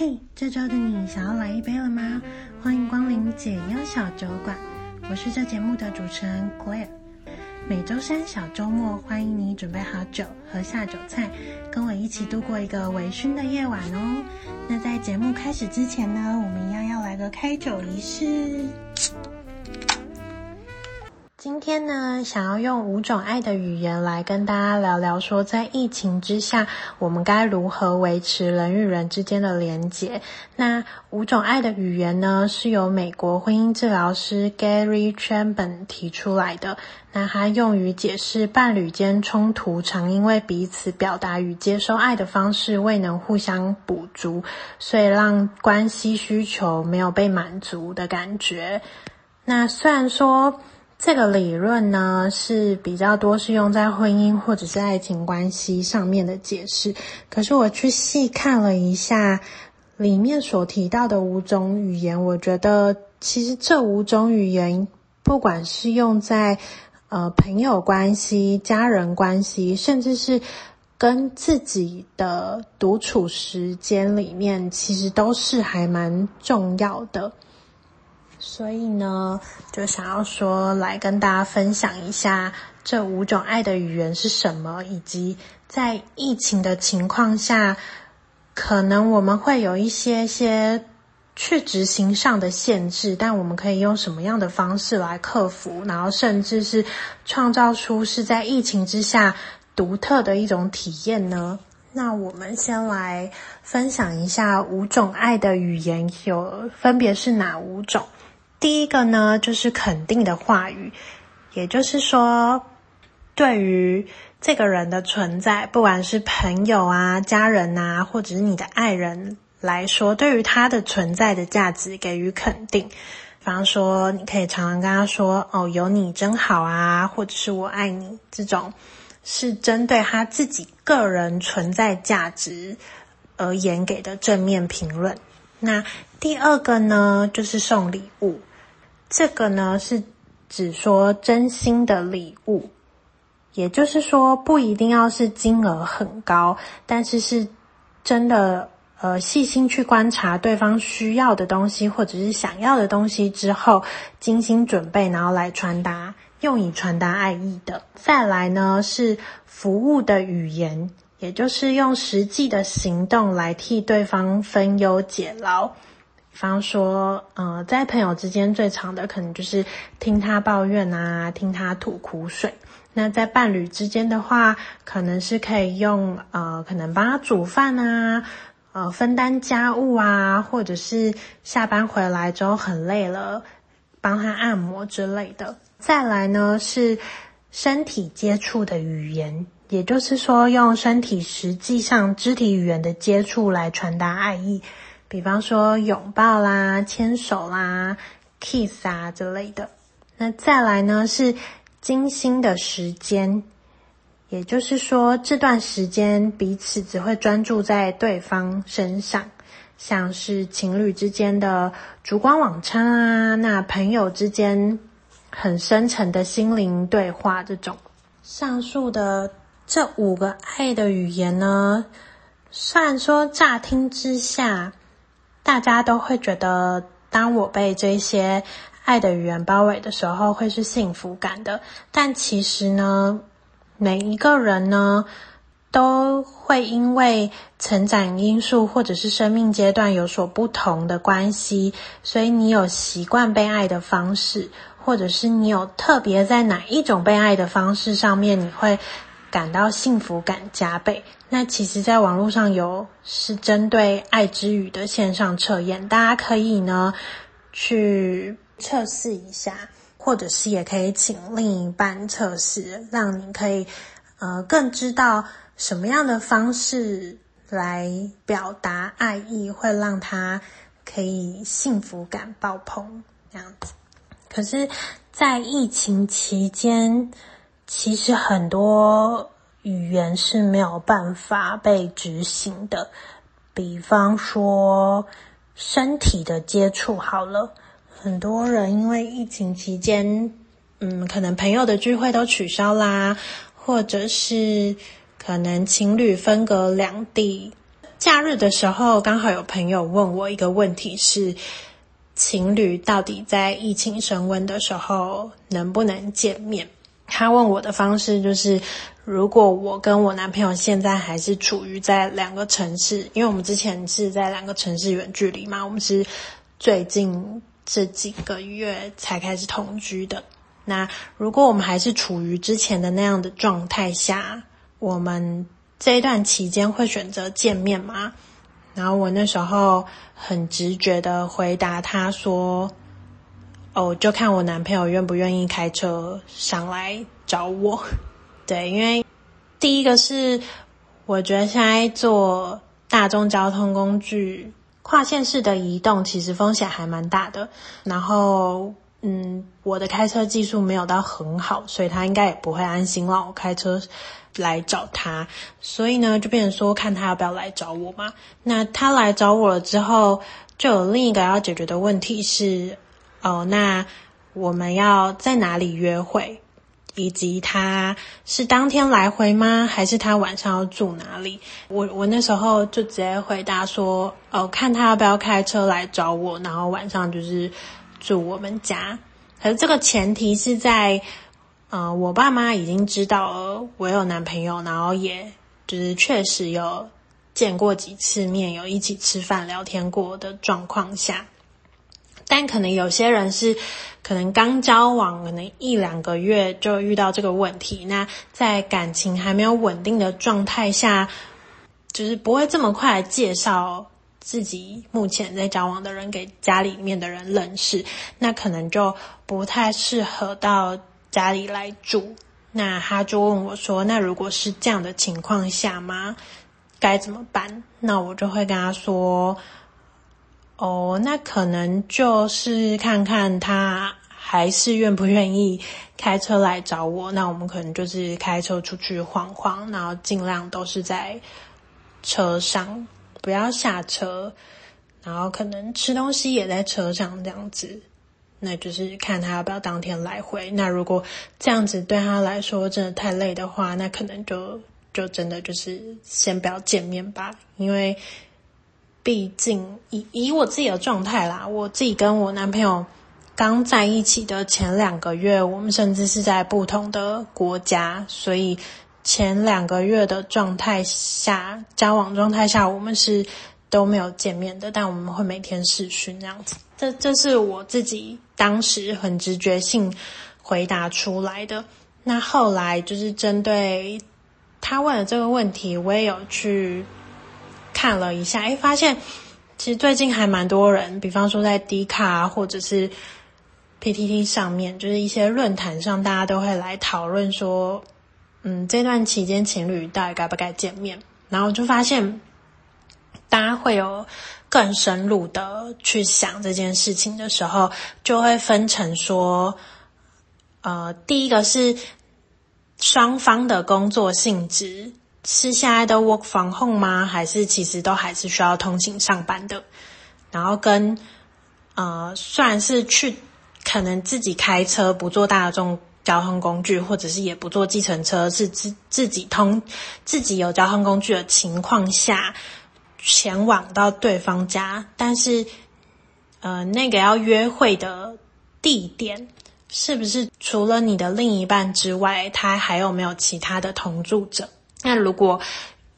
嘿，这周的你想要来一杯了吗？欢迎光临解忧小酒馆，我是这节目的主持人 Claire。每周三小周末，欢迎你准备好酒和下酒菜，跟我一起度过一个微醺的夜晚哦。那在节目开始之前呢，我们一样要来个开酒仪式。今天呢，想要用五种爱的语言来跟大家聊聊，说在疫情之下，我们该如何维持人与人之间的连结。那五种爱的语言呢，是由美国婚姻治疗师 Gary Chapman 提出来的。那它用于解释伴侣间冲突，常因为彼此表达与接收爱的方式未能互相补足，所以让关系需求没有被满足的感觉。那虽然说，这个理论呢，是比较多是用在婚姻或者是爱情关系上面的解释。可是我去细看了一下里面所提到的五种语言，我觉得其实这五种语言，不管是用在呃朋友关系、家人关系，甚至是跟自己的独处时间里面，其实都是还蛮重要的。所以呢，就想要说来跟大家分享一下这五种爱的语言是什么，以及在疫情的情况下，可能我们会有一些些去执行上的限制，但我们可以用什么样的方式来克服，然后甚至是创造出是在疫情之下独特的一种体验呢？那我们先来分享一下五种爱的语言有分别是哪五种。第一个呢，就是肯定的话语，也就是说，对于这个人的存在，不管是朋友啊、家人啊，或者是你的爱人来说，对于他的存在的价值给予肯定。比方说，你可以常常跟他说：“哦，有你真好啊”，或者是“我爱你”，这种是针对他自己个人存在价值而言给的正面评论。那第二个呢，就是送礼物。这个呢是指说真心的礼物，也就是说不一定要是金额很高，但是是真的呃细心去观察对方需要的东西或者是想要的东西之后，精心准备然后来传达，用以传达爱意的。再来呢是服务的语言，也就是用实际的行动来替对方分忧解劳。比方说，呃，在朋友之间最常的可能就是听他抱怨啊，听他吐苦水。那在伴侣之间的话，可能是可以用呃，可能帮他煮饭啊，呃，分担家务啊，或者是下班回来之后很累了，帮他按摩之类的。再来呢是身体接触的语言，也就是说用身体实际上肢体语言的接触来传达爱意。比方说拥抱啦、牵手啦、kiss 啊之类的。那再来呢是精心的时间，也就是说这段时间彼此只会专注在对方身上，像是情侣之间的烛光晚餐啊，那朋友之间很深沉的心灵对话这种。上述的这五个爱的语言呢，虽然说乍听之下，大家都会觉得，当我被这些爱的语言包围的时候，会是幸福感的。但其实呢，每一个人呢，都会因为成长因素或者是生命阶段有所不同的关系，所以你有习惯被爱的方式，或者是你有特别在哪一种被爱的方式上面，你会感到幸福感加倍。那其实，在网络上有是针对爱之语的线上测验，大家可以呢去测试一下，或者是也可以请另一半测试，让你可以呃更知道什么样的方式来表达爱意，会让他可以幸福感爆棚这样子。可是，在疫情期间，其实很多。语言是没有办法被执行的，比方说身体的接触好了，很多人因为疫情期间，嗯，可能朋友的聚会都取消啦，或者是可能情侣分隔两地，假日的时候，刚好有朋友问我一个问题是：情侣到底在疫情升温的时候能不能见面？他问我的方式就是，如果我跟我男朋友现在还是处于在两个城市，因为我们之前是在两个城市远距离嘛，我们是最近这几个月才开始同居的。那如果我们还是处于之前的那样的状态下，我们这一段期间会选择见面吗？然后我那时候很直觉的回答他说。哦，就看我男朋友愿不愿意开车上来找我。对，因为第一个是我觉得现在坐大众交通工具跨县市的移动，其实风险还蛮大的。然后，嗯，我的开车技术没有到很好，所以他应该也不会安心让我开车来找他。所以呢，就变成说看他要不要来找我嘛。那他来找我了之后，就有另一个要解决的问题是。哦，那我们要在哪里约会？以及他是当天来回吗？还是他晚上要住哪里？我我那时候就直接回答说，哦，看他要不要开车来找我，然后晚上就是住我们家。可是这个前提是在，呃，我爸妈已经知道了我有男朋友，然后也就是确实有见过几次面，有一起吃饭聊天过的状况下。但可能有些人是，可能刚交往，可能一两个月就遇到这个问题。那在感情还没有稳定的状态下，就是不会这么快介绍自己目前在交往的人给家里面的人认识。那可能就不太适合到家里来住。那他就问我说：“那如果是这样的情况下吗？该怎么办？”那我就会跟他说。哦，那可能就是看看他还是愿不愿意开车来找我。那我们可能就是开车出去晃晃，然后尽量都是在车上，不要下车。然后可能吃东西也在车上这样子。那就是看他要不要当天来回。那如果这样子对他来说真的太累的话，那可能就就真的就是先不要见面吧，因为。毕竟以以我自己的状态啦，我自己跟我男朋友刚在一起的前两个月，我们甚至是在不同的国家，所以前两个月的状态下，交往状态下，我们是都没有见面的，但我们会每天视讯这样子。这这是我自己当时很直觉性回答出来的。那后来就是针对他问的这个问题，我也有去。看了一下，哎，发现其实最近还蛮多人，比方说在 D 卡，或者是 PTT 上面，就是一些论坛上，大家都会来讨论说，嗯，这段期间情侣到底该不该见面？然后就发现，大家会有更深入的去想这件事情的时候，就会分成说，呃，第一个是双方的工作性质。是现在都 work from home 吗？还是其实都还是需要通勤上班的？然后跟呃，虽然是去可能自己开车不坐大众交通工具，或者是也不坐计程车，是自自己通自己有交通工具的情况下前往到对方家，但是呃，那个要约会的地点是不是除了你的另一半之外，他还有没有其他的同住者？那如果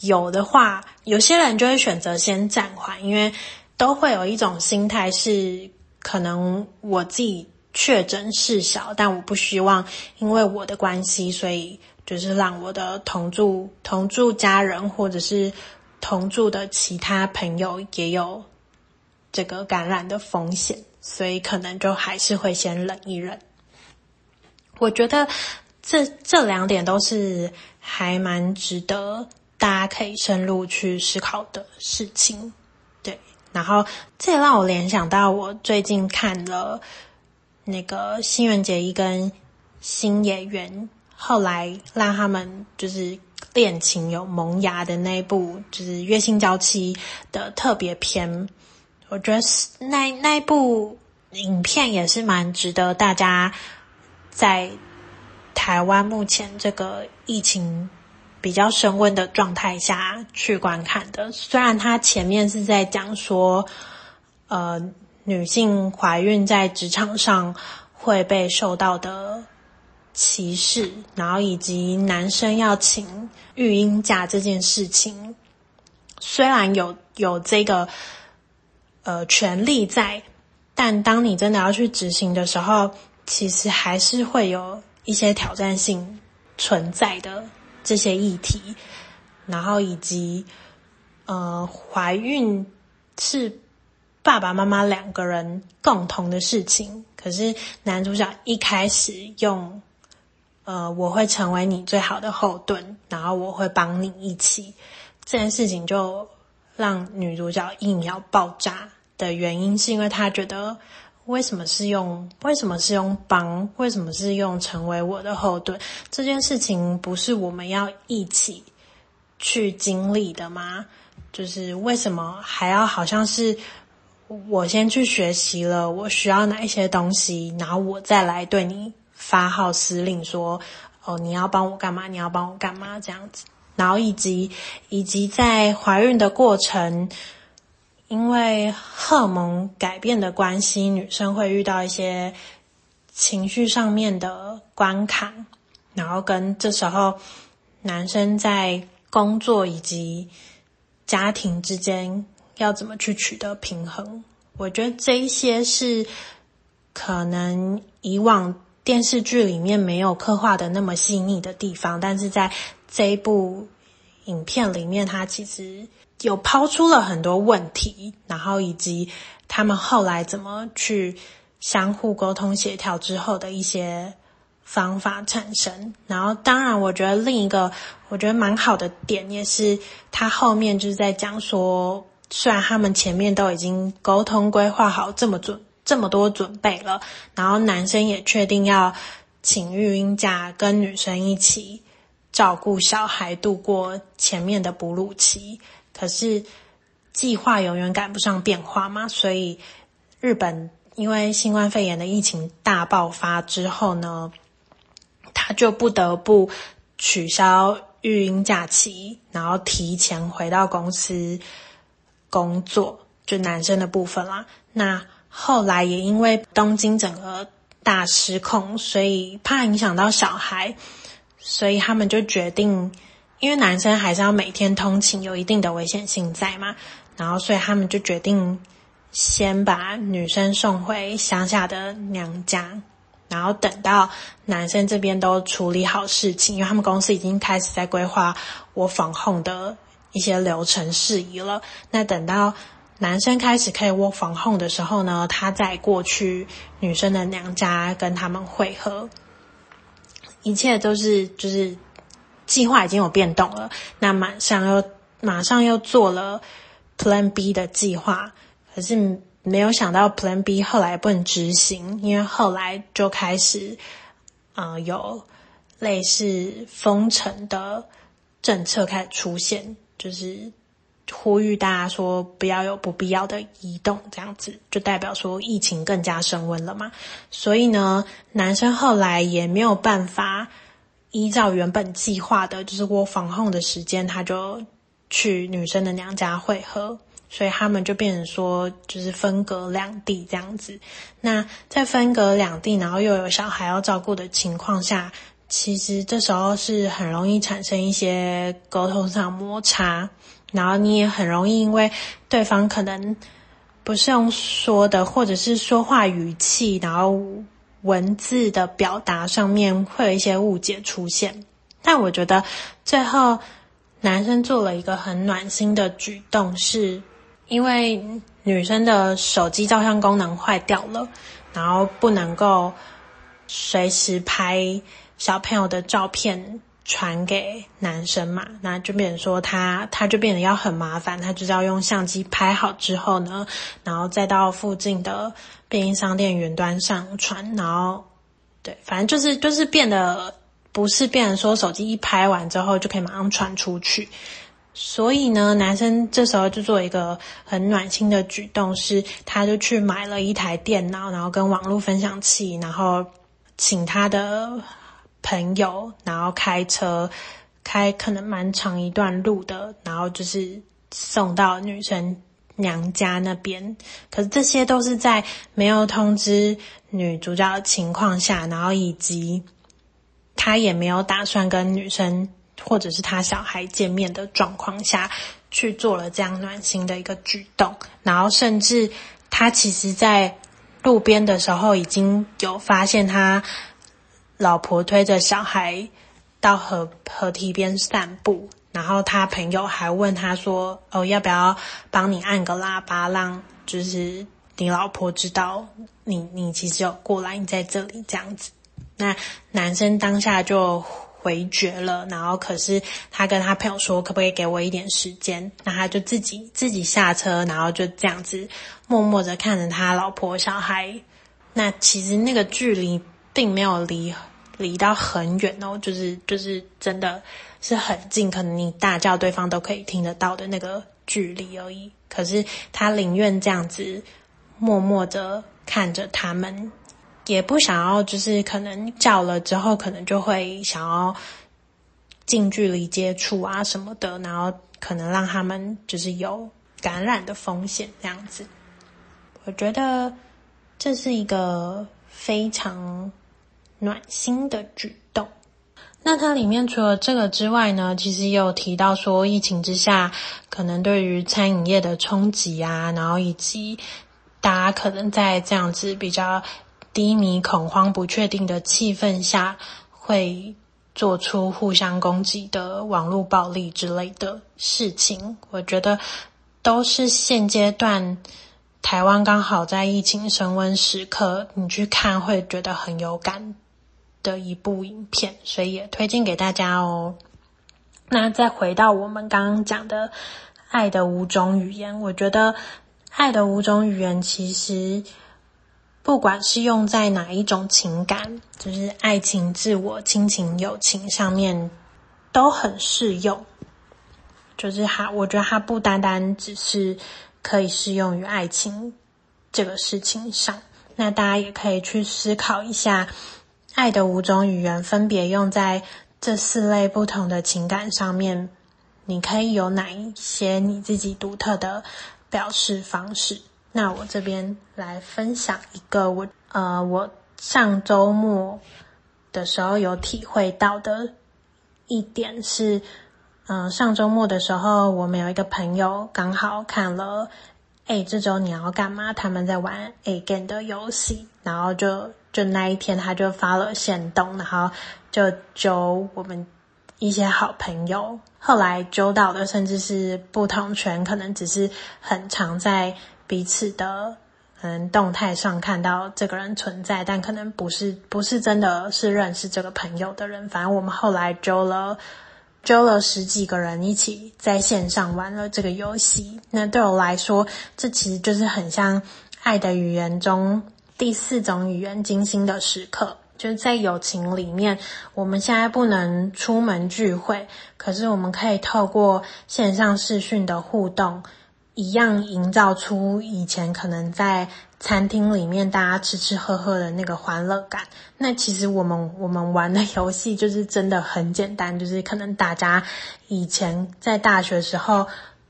有的话，有些人就会选择先暂缓，因为都会有一种心态是，可能我自己确诊事小，但我不希望因为我的关系，所以就是让我的同住同住家人或者是同住的其他朋友也有这个感染的风险，所以可能就还是会先忍一忍。我觉得这这两点都是。还蛮值得大家可以深入去思考的事情，对。然后这也让我联想到，我最近看了那个新垣结衣跟新野源后来让他们就是恋情有萌芽的那一部，就是《月薪娇妻》的特别篇。我觉得那那一部影片也是蛮值得大家在。台湾目前这个疫情比较升温的状态下去观看的。虽然他前面是在讲说，呃，女性怀孕在职场上会被受到的歧视，然后以及男生要请育婴假这件事情，虽然有有这个呃权利在，但当你真的要去执行的时候，其实还是会有一些挑战性存在的。这些议题，然后以及呃，怀孕是爸爸妈妈两个人共同的事情。可是男主角一开始用呃，我会成为你最好的后盾，然后我会帮你一起，这件事情就让女主角一秒爆炸的原因，是因为她觉得。为什么是用？为什么是用帮？为什么是用成为我的后盾？这件事情不是我们要一起去经历的吗？就是为什么还要好像是我先去学习了，我需要哪一些东西，然后我再来对你发号施令说，哦，你要帮我干嘛？你要帮我干嘛？这样子，然后以及以及在怀孕的过程。因为荷尔蒙改变的关系，女生会遇到一些情绪上面的关卡，然后跟这时候男生在工作以及家庭之间要怎么去取得平衡。我觉得这一些是可能以往电视剧里面没有刻画的那么细腻的地方，但是在这一部影片里面，它其实。有抛出了很多问题，然后以及他们后来怎么去相互沟通协调之后的一些方法产生。然后，当然，我觉得另一个我觉得蛮好的点也是，他后面就是在讲说，虽然他们前面都已经沟通规划好这么准这么多准备了，然后男生也确定要请育婴假，跟女生一起照顾小孩，度过前面的哺乳期。可是计划永远赶不上变化嘛，所以日本因为新冠肺炎的疫情大爆发之后呢，他就不得不取消育婴假期，然后提前回到公司工作，就男生的部分啦。那后来也因为东京整个大失控，所以怕影响到小孩，所以他们就决定。因为男生还是要每天通勤，有一定的危险性在嘛，然后所以他们就决定先把女生送回乡下的娘家，然后等到男生这边都处理好事情，因为他们公司已经开始在规划我防控的一些流程事宜了。那等到男生开始可以我防控的时候呢，他再过去女生的娘家跟他们会合，一切都是就是。计划已经有变动了，那马上又马上又做了 Plan B 的计划，可是没有想到 Plan B 后来不能执行，因为后来就开始啊、呃、有类似封城的政策开始出现，就是呼吁大家说不要有不必要的移动，这样子就代表说疫情更加升温了嘛。所以呢，男生后来也没有办法。依照原本计划的，就是 work from home 的时间，他就去女生的娘家会合，所以他们就变成说，就是分隔两地这样子。那在分隔两地，然后又有小孩要照顾的情况下，其实这时候是很容易产生一些沟通上摩擦，然后你也很容易因为对方可能不是用说的，或者是说话语气，然后。文字的表达上面会有一些误解出现，但我觉得最后男生做了一个很暖心的举动，是因为女生的手机照相功能坏掉了，然后不能够随时拍小朋友的照片传给男生嘛，那就变成说他他就变得要很麻烦，他就是要用相机拍好之后呢，然后再到附近的。便利商店云端上传，然后对，反正就是就是变得不是变成说手机一拍完之后就可以马上传出去，所以呢，男生这时候就做一个很暖心的举动，是他就去买了一台电脑，然后跟网络分享器，然后请他的朋友，然后开车开可能蛮长一段路的，然后就是送到女生娘家那边。可是这些都是在没有通知女主角的情况下，然后以及他也没有打算跟女生或者是他小孩见面的状况下去做了这样暖心的一个举动。然后甚至他其实在路边的时候已经有发现他老婆推着小孩到河河堤边散步，然后他朋友还问他说：“哦，要不要帮你按个喇叭，让就是你老婆知道你你其实有过来，你在这里这样子。”那男生当下就回绝了，然后可是他跟他朋友说：“可不可以给我一点时间？”那他就自己自己下车，然后就这样子默默的看着他老婆小孩。那其实那个距离并没有离。离到很远哦，就是就是真的是很近，可能你大叫对方都可以听得到的那个距离而已。可是他宁愿这样子默默的看着他们，也不想要就是可能叫了之后，可能就会想要近距离接触啊什么的，然后可能让他们就是有感染的风险这样子。我觉得这是一个非常。暖心的举动。那它里面除了这个之外呢，其实也有提到说，疫情之下，可能对于餐饮业的冲击啊，然后以及大家可能在这样子比较低迷、恐慌、不确定的气氛下，会做出互相攻击的网络暴力之类的事情。我觉得都是现阶段。台湾刚好在疫情升温时刻，你去看会觉得很有感的一部影片，所以也推荐给大家哦。那再回到我们刚刚讲的爱的五种语言，我觉得爱的五种语言其实不管是用在哪一种情感，就是爱情、自我、亲情、友情上面都很适用。就是它，我觉得它不单单只是可以适用于爱情这个事情上。那大家也可以去思考一下。爱的五种语言分别用在这四类不同的情感上面，你可以有哪一些你自己独特的表示方式？那我这边来分享一个我呃我上周末的时候有体会到的一点是，嗯、上周末的时候我们有一个朋友刚好看了，哎，这周你要干嘛？他们在玩 again 的游戏，然后就。就那一天，他就发了限动，然后就揪我们一些好朋友。后来揪到的甚至是不同圈，可能只是很常在彼此的嗯动态上看到这个人存在，但可能不是不是真的是认识这个朋友的人。反正我们后来揪了揪了十几个人一起在线上玩了这个游戏。那对我来说，这其实就是很像爱的语言中。第四种语言，精心的时刻，就是在友情里面。我们现在不能出门聚会，可是我们可以透过线上视讯的互动，一样营造出以前可能在餐厅里面大家吃吃喝喝的那个欢乐感。那其实我们我们玩的游戏就是真的很简单，就是可能大家以前在大学时候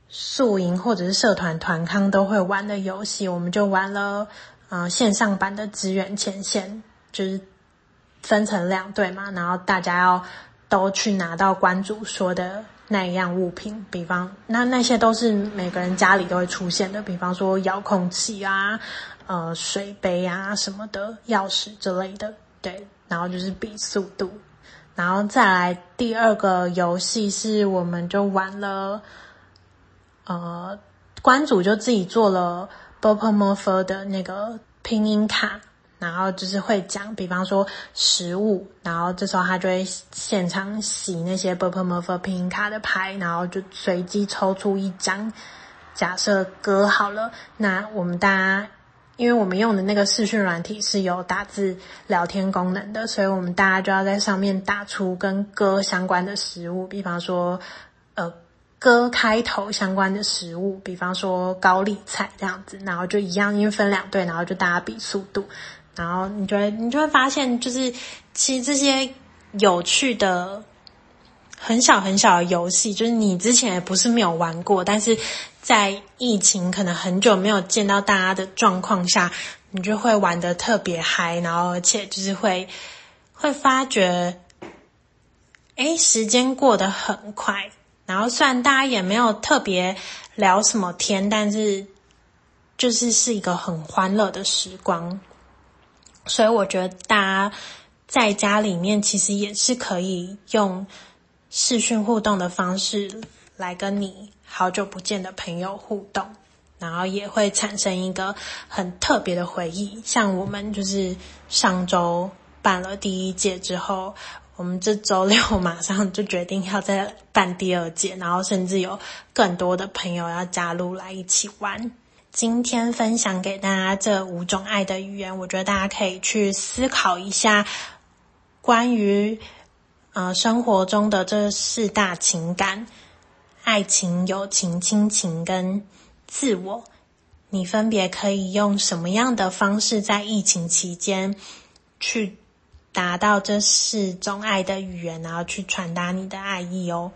宿营或者是社团团康都会玩的游戏，我们就玩了。嗯、呃，线上版的支援前线就是分成两队嘛，然后大家要都去拿到关主说的那一样物品，比方那那些都是每个人家里都会出现的，比方说遥控器啊、呃水杯啊什么的、钥匙之类的，对，然后就是比速度，然后再来第二个游戏是我们就玩了，呃，关主就自己做了。Bopomofo 的那个拼音卡，然后就是会讲，比方说食物，然后这时候他就会现场洗那些 bopomofo 拼音卡的牌，然后就随机抽出一张。假设歌好了，那我们大家，因为我们用的那个视讯软体是有打字聊天功能的，所以我们大家就要在上面打出跟歌相关的食物，比方说，呃。歌开头相关的食物，比方说高丽菜这样子，然后就一样，因为分两队，然后就大家比速度，然后你就会你就会发现，就是其实这些有趣的、很小很小的游戏，就是你之前也不是没有玩过，但是在疫情可能很久没有见到大家的状况下，你就会玩的特别嗨，然后而且就是会会发觉，诶，时间过得很快。然后虽然大家也没有特别聊什么天，但是就是是一个很欢乐的时光。所以我觉得大家在家里面其实也是可以用视讯互动的方式来跟你好久不见的朋友互动，然后也会产生一个很特别的回忆。像我们就是上周办了第一届之后，我们这周六 马上就决定要再办第二届，然后甚至有更多的朋友要加入来一起玩。今天分享给大家这五种爱的语言，我觉得大家可以去思考一下，关于呃生活中的这四大情感：爱情、友情、亲情跟自我，你分别可以用什么样的方式在疫情期间去达到这四种爱的语言，然后去传达你的爱意哦。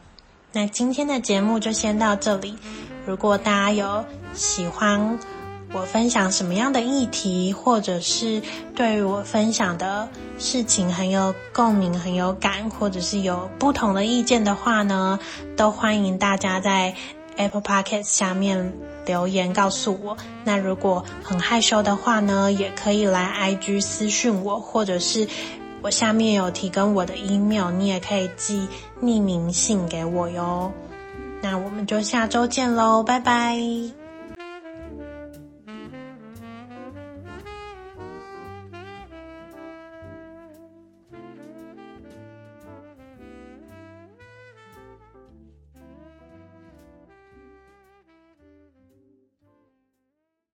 那今天的节目就先到这里。如果大家有喜欢我分享什么样的议题，或者是对于我分享的事情很有共鸣、很有感，或者是有不同的意见的话呢，都欢迎大家在 Apple Podcast 下面留言告诉我。那如果很害羞的话呢，也可以来 IG 私讯我，或者是。我下面有提供我的 email，你也可以寄匿名信给我哟。那我们就下周见喽，拜拜。